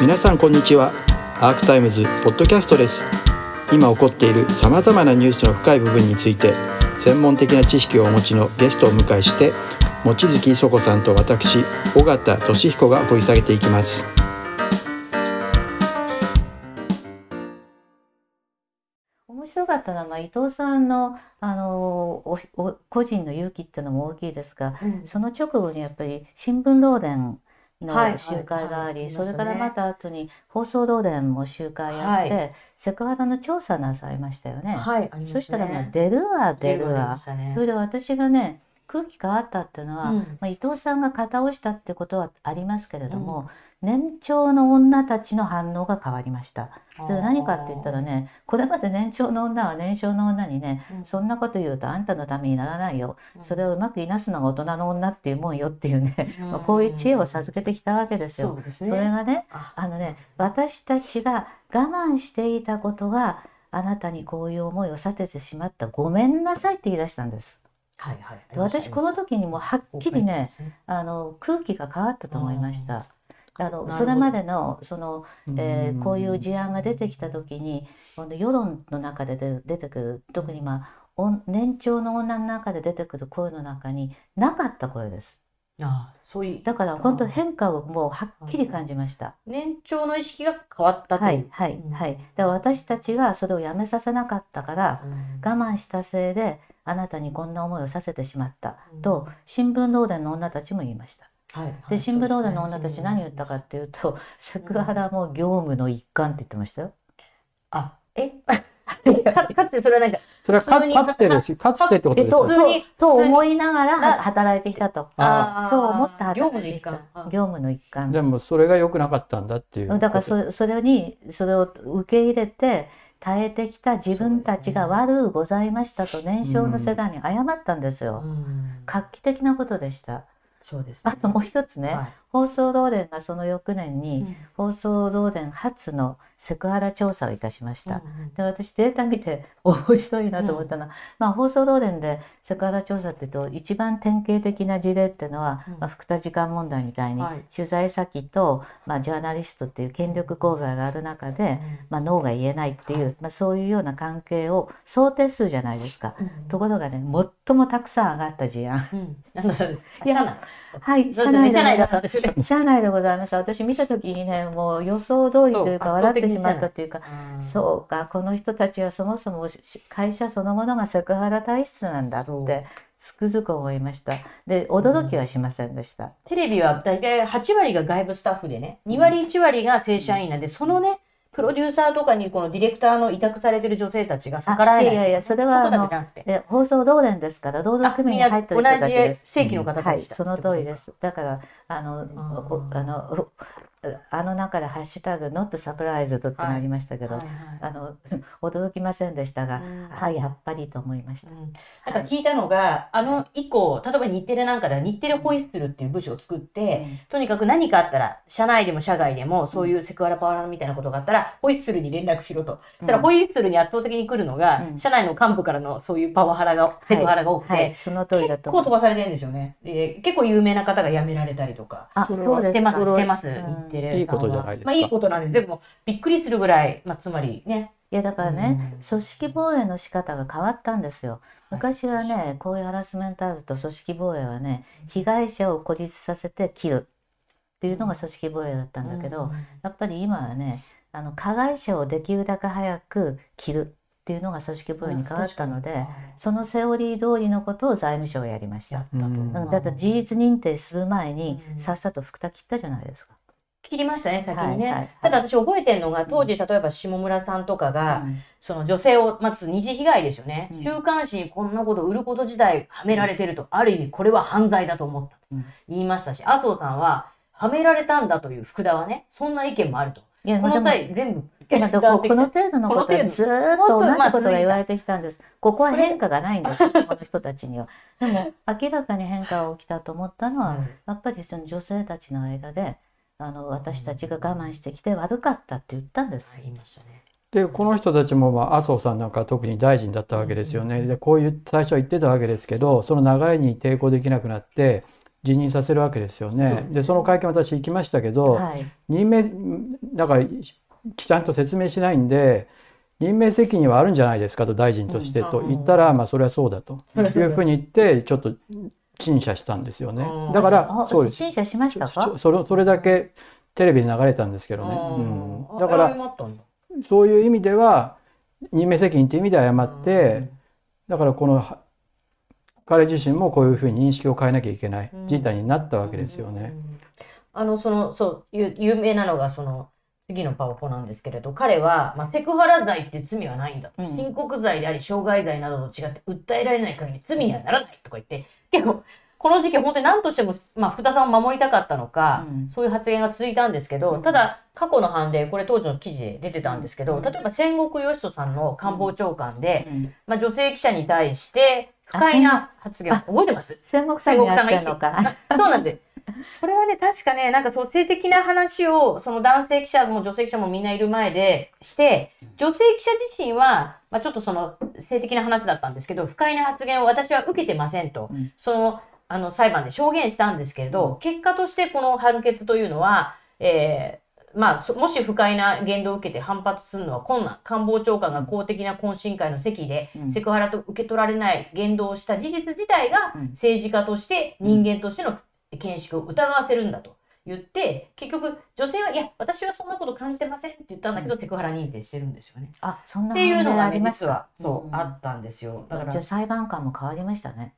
皆さんこんにちは。アークタイムズポッドキャストです。今起こっているさまざまなニュースの深い部分について専門的な知識をお持ちのゲストをお迎えして望月磯子さんと私尾形俊彦が掘り下げていきます。面白かったのは、まあ、伊藤さんのあのおお個人の勇気っていうのも大きいですが、その直後にやっぱり新聞漏電の集会があり、それからまた後に放送漏電も集会やって、セクハラの調査なさいましたよね。はい、そしたらまあ出るわ出るわ、それで私がね空気変わったっていうのは、うん。まあ、伊藤さんが型をしたってことはありますけれども、年長の女たちの反応が変わりました。それは何かって言ったらねこれまで年長の女は年少の女にね、うん。そんなこと言うとあんたのためにならないよ、うん。それをうまくいなすのが大人の女っていうもんよっていうね、うん。まあこういう知恵を授けてきたわけですよ。そうですそれがねあ。あのね私たちが我慢していたことがあなたにこういう思いをさせてしまった。ごめんなさいって言い出したんです。はいはい。で私この時にもうはっきりね後悔あの空気が変わったと思いました。あのそれまでのその、えーこういう事案が出てきた時にこの世論の中で出出てくる特にまあ年長の女の中で出てくる声の中になかった声です。ああそういう。だから本当変化をもうはっきり感じました。年長の意識が変わったとはいはいうん。はい。だから私たちがそれをやめさせなかったからうん。我慢したせいであなたにこんな思いをさせてしまったうん。と新聞漏電の女たちも言いました。はいはいで新聞ロードの女たち何言ったかっていうとセクハラも業務の一環って言ってましたよ。あ え？かかつてそれはなんかそれはかつてですかつてってことえとですか普通にとと思いながら働いてきたと。あそう思って業務の働い業務の一環。でもそれが良くなかったんだっていう。だからそそれにそれを受け入れて耐えてきた自分たちが悪うございましたと年少の世代に謝ったんですよ。うん。画期的なことでした。そうですあともう一つね、はい放送道電がその翌年に、うん。放送道電初のセクハラ調査をいたしました。うんで私データ見て面白いなと思ったのは、まあ、放送道電でセクハラ調査っていうと一番典型的な事例っていうのは、うん。まあ、福田時間問題みたいに、はい。取材先と、まあ、ジャーナリストっていう権力勾配がある中で、まあ、ノーが言えないっていう、まあ、そういうような関係を想定数じゃないですか。うんところがね最もたくさん上がった事案。うん。なんです。いや社内。はい、社内だでったんです 社内でございます。私見た時にねもう予想通りというか笑ってしまったっていうかうん。そうかこの人たちはそもそもし会社そのものがセクハラ体質なんだってつくづく思いました。で驚きはしませんでした、テレビは大体8割が外部スタッフでね、2割1割が正社員なんで、そのね、プロデューサーとかにこのディレクターの委託されてる女性たちが逆らえない。あいやいやそれはそこだけじゃなくて。で放送同連ですから労働組合に入ってる人たちです。同じ正規の方はいた。ちだその通りで。す。だからあのあのおあの中で「ハッシュタグ #not surprised」ってなりましたけど、はいはい。あの 驚きませんでしたが、うん。はいやっぱりと思いました、うん。なんか聞いたのが、あの以降、例えば日テレなんかでは日テレホイッスルっていう部署を作って、とにかく何かあったら、社内でも社外でも、そういうセクハラパワハラみたいなことがあったら、ホイッスルに連絡しろと。そしたら、ホイッスルに圧倒的に来るのが、うん。社内の幹部からのそういうパワハラが、セクハラが多くて、はい、その通りだ結と思う。構飛ばされてるんですよね。で結構有名な方が辞められたりとか。あそうですしてます、かしてます、うん。日テレさんはいいことじゃないですか。まあいいことなんです。でも、びっくりするぐらい、まあつまりね。いやだからね、うん。組織防衛の仕方が変わったんですよ。昔はね、こういうハラスメントあると組織防衛はね、被害者を孤立させて切るっていうのが組織防衛だったんだけど、やっぱり今はね、あの加害者をできるだけ早く切るっていうのが組織防衛に変わったので、そのセオリー通りのことを財務省がやりました。うん。うん。だって事実認定する前にうん。さっさと福田切ったじゃないですか。切りましたね、先にね。はいはいただ私覚えてるのが、当時、例えば下村さんとかが、うん。その女性を待つ二次被害ですよね。うん。週刊誌にこんなこと売ること自体はめられてると、ある意味これは犯罪だと思ったとうん。言いましたし、麻生さんは、はめられたんだという福田はね、そんな意見もあると。このいやまあでも際全部、まあ、どここの程度のことはずーっと同じことが言われてきたんです。ここは変化がないんです、この人たちには。でも明らかに変化が起きたと思ったのは、やっぱりその女性たちの間であの私たちが我慢してきて悪かったって言ったんです。でこの人たちも、まあ、麻生さんなんかは特に大臣だったわけですよね。でこういう最初は言ってたわけですけどその流れに抵抗できなくなって辞任させるわけですよそうですね。その会見私行きましたけど、はい。任命だからちゃんと説明しないんで任命責任はあるんじゃないですかと大臣としてうんと言ったら、まあそれはそうだというふうに言ってちょっと陳謝したんですよねうん。だからあそうです。陳謝しましたか？それそれだけテレビで流れたんですけどね。うんうん、だからそういう意味では任命責任という意味で謝って、だからこのは彼自身もこういうふうに認識を変えなきゃいけない事態になったわけですよね。うん。あのそのそう有有名なのがその次のパワポなんですけれど彼は、まあ、セクハラ罪っていう罪はないんだと、うん。申告罪であり傷害罪などと違って訴えられない限り罪にはならないとか言って結構この事件本当に何としても、まあ、福田さんを守りたかったのか、うん。そういう発言が続いたんですけど、うん。ただ過去の判例これ当時の記事で出てたんですけど、うん。例えば戦国義人さんの官房長官で、うん。まあ、女性記者に対して不快な発言あ覚えてます？戦国さんにやってんのか。そうなんで。す。それはね、確かね、なんかそう性的な話を、その男性記者も女性記者もみんないる前でして、女性記者自身は、まあちょっとその性的な話だったんですけど、不快な発言を私は受けてませんと、うん。その、あの裁判で証言したんですけれど、結果としてこの判決というのは、えーまあ、そもし不快な言動を受けて反発するのは困難。官房長官が公的な懇親会の席でうんセクハラと受け取られない言動をした事実自体がうん政治家として人間としての見識を疑わせるんだと言って、結局女性は、いや、私はそんなこと感じてませんって言ったんだけど、セクハラ認定してるんですよね。あ、そんなっていうのがね、判例あります実はか。そう、んあったんですよ。だから裁判官も変わりましたね。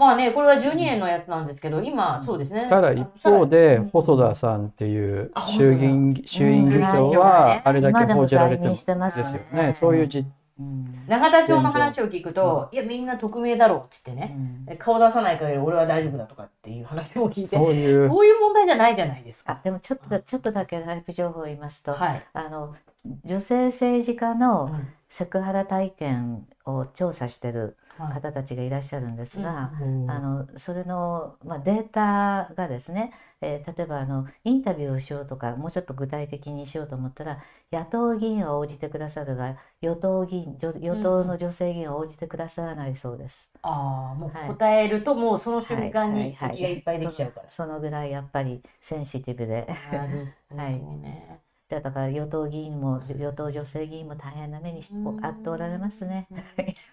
まあね、これは12年のやつなんですけど、今、そうですね。ただ一方でうん。細田さんっていうあ衆議院衆院議長うん。はあれだけ報じられて今でも在任ますしてますよね。ね。そういう実うん。永田町の話を聞くと、いや、みんな匿名だろうっつってね、うん。顔出さない限り俺は大丈夫だとかっていう話も聞いて、そういう。問題じゃないじゃないですか。あでもちょっとだちょっとだけライブ情報を言いますと、はい。あの女性政治家のうん。セクハラ体験を調査してるはい方たちがいらっしゃるんですが、うんあのそれの、まあ、データがですね、えー例えばあのインタビューをしようとかもうちょっと具体的にしようと思ったら野党議員は応じてくださるが与党議員女与党の女性議員は応じてくださらないそうです。ああ、もはい。う答えるともうその瞬間にはいはいはい。敵がいっぱいできちゃうから。そのぐらいやっぱりセンシティブで。なるほど はいだから与党議員も与党女性議員も大変な目にあっておられますね。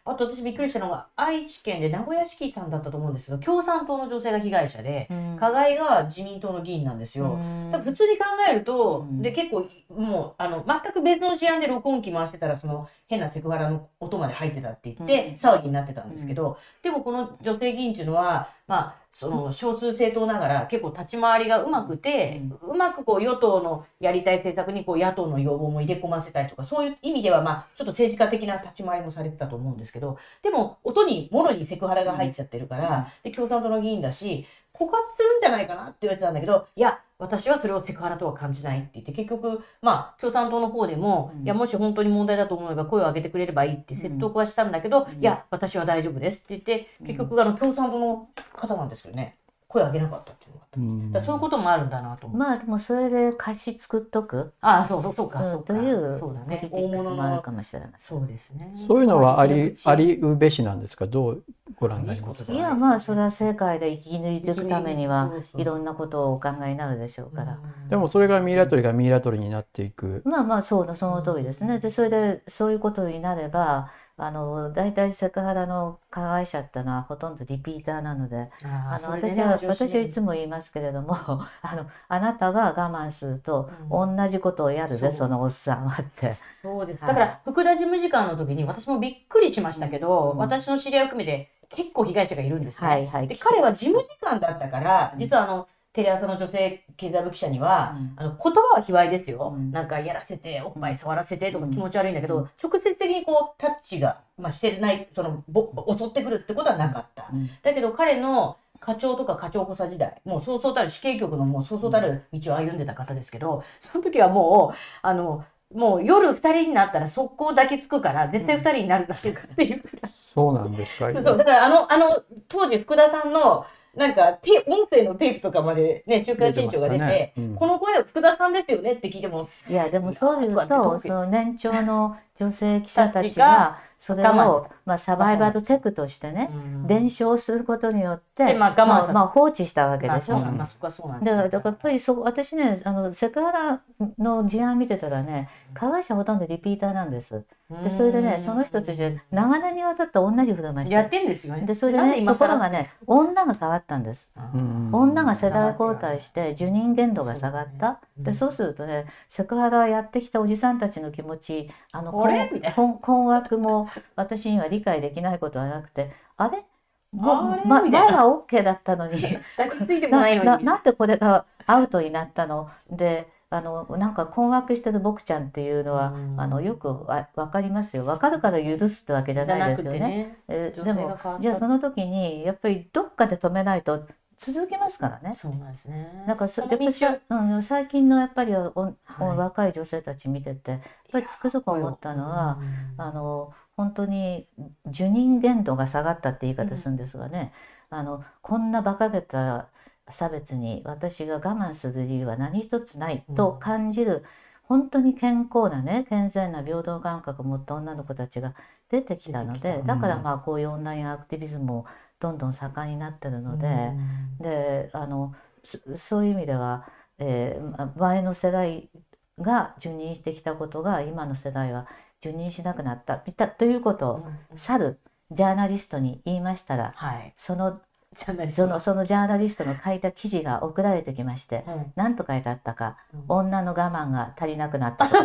あと私びっくりしたのが愛知県で名古屋市さんだったと思うんですけど共産党の女性が被害者でうん。加害が自民党の議員なんですよ。うん。普通に考えると、うん。で結構もうあの全く別の事案で録音機回してたらその変なセクハラの音まで入ってたって言って、うん。騒ぎになってたんですけど、でもこの女性議員っていうのはまあその少数政党ながら結構立ち回りがうまくて、うまくこう与党のやりたい政策にこう野党の要望も入れ込ませたりとかそういう意味ではまあちょっと政治家的な立ち回りもされてたと思うんですけどでも音にもろにセクハラが入っちゃってるから、で共産党の議員だし告発するんじゃないかなって言われてたんだけどいや私はそれをセクハラとは感じないって言って結局まあ共産党の方でも、うん。いやもし本当に問題だと思えば声を上げてくれればいいって説得はしたんだけど、うん。いや私は大丈夫ですって言って結局あの共産党の方なんですけどね声を上げなかったっていうのがあった。うんだからそういうこともあるんだなと。まあでもそれで貸し作っとく、ああ、そうそうそうか。うんそうかというそうだね。大物のもあるか。もしれません。そうですね。そういうのはありあり。りうべしなんですか？どうご覧になりますか？いやまあそれは世界で生き抜いていくためにはいろんなことをお考えになるでしょうから。うんでもそれがミイラ取りがミイラ取りになっていくまあまあそうのその通りですね。でそれでそういうことになればあの大体セクハラの加害者ってのはほとんどリピーターなのであの私は私はいつもも言いますけれどもあの あなたが我慢するとう同じことをやるぜ、そのおっさんはって。そうです。はいだから福田事務次官の時に私もびっくりしましたけど、うん私の知り合いを含めて結構被害者がいるんですね。はいはい。で彼は事務次官だったから、うん実はあのテレ朝の女性経済部記者には、うん。あの言葉は卑猥ですよ、うん。なんかやらせておっぱい触らせてとかうん。気持ち悪いんだけど、うん。直接的にこうタッチが、まあ、してないそのぼ襲ってくるってことはなかった、うん。だけど彼の課長とか課長補佐時代もうそうそうたる死刑局のもうそうそうたる道を歩んでた方ですけどその時はもうあのもう夜2人になったら速攻抱きつくから絶対2人になるんだっていう。くらいそうなんですか？そうだからあの、あの、当時福田さんの、なんか、テ音声のテープとかまでね、週刊新潮が出て、ね。うん。この声は福田さんですよねって聞いても、いやでもそういうとその年長の女性記者たちががそれを、まあ、サバイバルテクとしてね、うん。伝承することによって、でまあまあまあ放置したわけまあでしょ。そうな。んまあそこはそうなんだからやっぱりそ私ねあのセクハラの事案見てたらね加害者ほとんどリピーターなんです。でそれでねその人たちで長年にわたって同じ振る舞いして。やってんですよね。でそれでねところがね女が変わったんです。うん。女が世代交代して受任限度が下がった。でそうするとねセクハラやってきたおじさんたちの気持ちあのあれ？みたいな。困困惑も私には理解できないことはなくてあれ？もあれ？ま前は OK だったのに。な なんでこれがアウトになったの？であのなんか困惑してる僕ちゃんっていうのは、うん。あのよくわ分かりますよ。分かるから許すってわけじゃないですよね。ね。えでもじゃあその時にやっぱりどっかで止めないと続きますからね。そうなんですね。なんかそそやっぱりさ、うん、最近のやっぱりおおはい。若い女性たち見ててやっぱりつくづく思ったのは、うんあの本当に受任限度が下がったって言い方するんですがね、あのこんな馬鹿げた差別に私が我慢する理由は何一つないと感じる、本当に健康なね健全な平等感覚を持った女の子たちが出てきたのでだからまあこういうオンラインアクティビズムもどんどん盛んになってるので。であのそそういう意味では、えーま前の世代が受任してきたことが今の世代は受任しなくなったということを去るジャーナリストに言いましたらはい。そのそのそのジャーナリストの書いた記事が送られてきましてうん何と書いてあったかうん女の我慢が足りなくなったと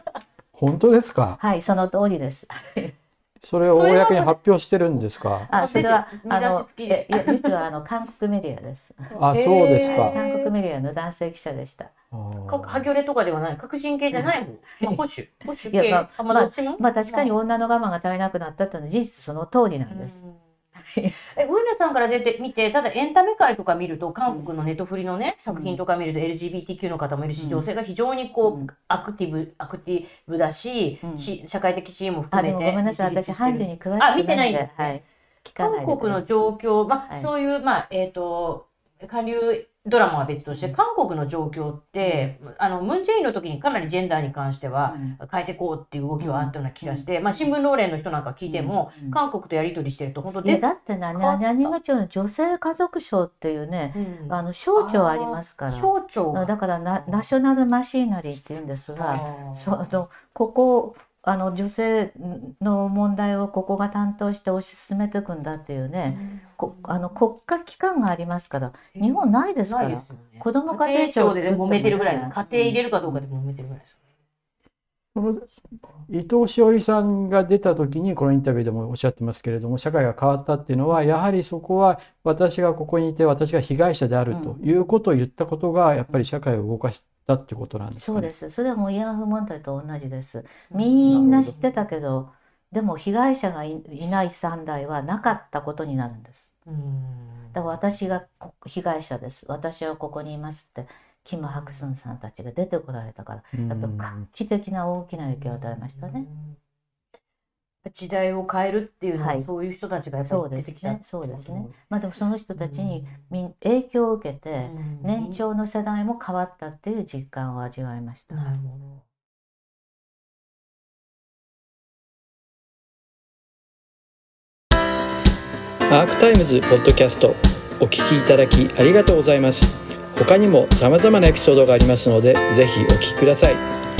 本当ですか？はいその通りです。それを公に発表してるんですか？あそれはあの付きで。いや実はあの韓国メディアです。あそうですか。韓国メディアの男性記者でした。あー。かハギョレとかではない、革新系じゃない方、まあ、保守、保守系、いやまああ、まあ、どっちも。まあ確かに女の我慢が足りなくなったっていうのは事実その通りなんです。う んえ、上野さんから出てみて、ただエンタメ界とか見ると、韓国のネットフリのね、作品とか見ると LGBTQ の方もいるし、うん。女性が非常にこう、うん。アクティブ、アクティブだし、うん。し社会的地位もあ含めて。ごめんなさい。私韓流に詳しくないあ見てないんです。ねはい。韓国の状況、まあ、はい。そういう、まあ、えっ、と、韓流ドラマは別として、韓国の状況って、あの、ムン・ジェインの時にかなりジェンダーに関してはうん。変えていこうっていう動きはあったような気がして、まあ、新聞労連の人なんか聞いても、うん。韓国とやり取りしてると、本当で、だってな変わった何が違うの？女性家族省っていうねうん。あの省庁ありますから。省庁が。だからナナショナルマシーナリーっていうんですがそのここあの女性の問題をここが担当して推し進めていくんだっていうね、こあの国家機関がありますから日本ないですからね。子ども家庭庁で揉めてるぐらい家庭入れるかどうかで揉めてるぐらいです。その伊藤詩織さんが出た時にこのインタビューでもおっしゃってますけれども社会が変わったっていうのはやはりそこは私がここにいて私が被害者であるということを言ったことがやっぱり社会を動かしたってことなんですかね。そうです。それはもう慰安婦問題と同じです。みんな知ってたけど、でも被害者がいいない3代はなかったことになるんです。うんだから私がこ被害者です。私はここにいますって、キム・ハクスンさんたちが出てこられたから、うんやっぱ画期的な大きな影響を与えましたね。時代を変えるっていうのは、はいそういう人たちがやっぱそうり出てきた。そうですね。まあでもその人たちにみん影響を受けて、うん年長の世代も変わったっていう実感を味わいました。なるほど。アークタイムズポッドキャストお聞きいただきありがとうございます他にも様々なエピソードがありますのでぜひお聞きください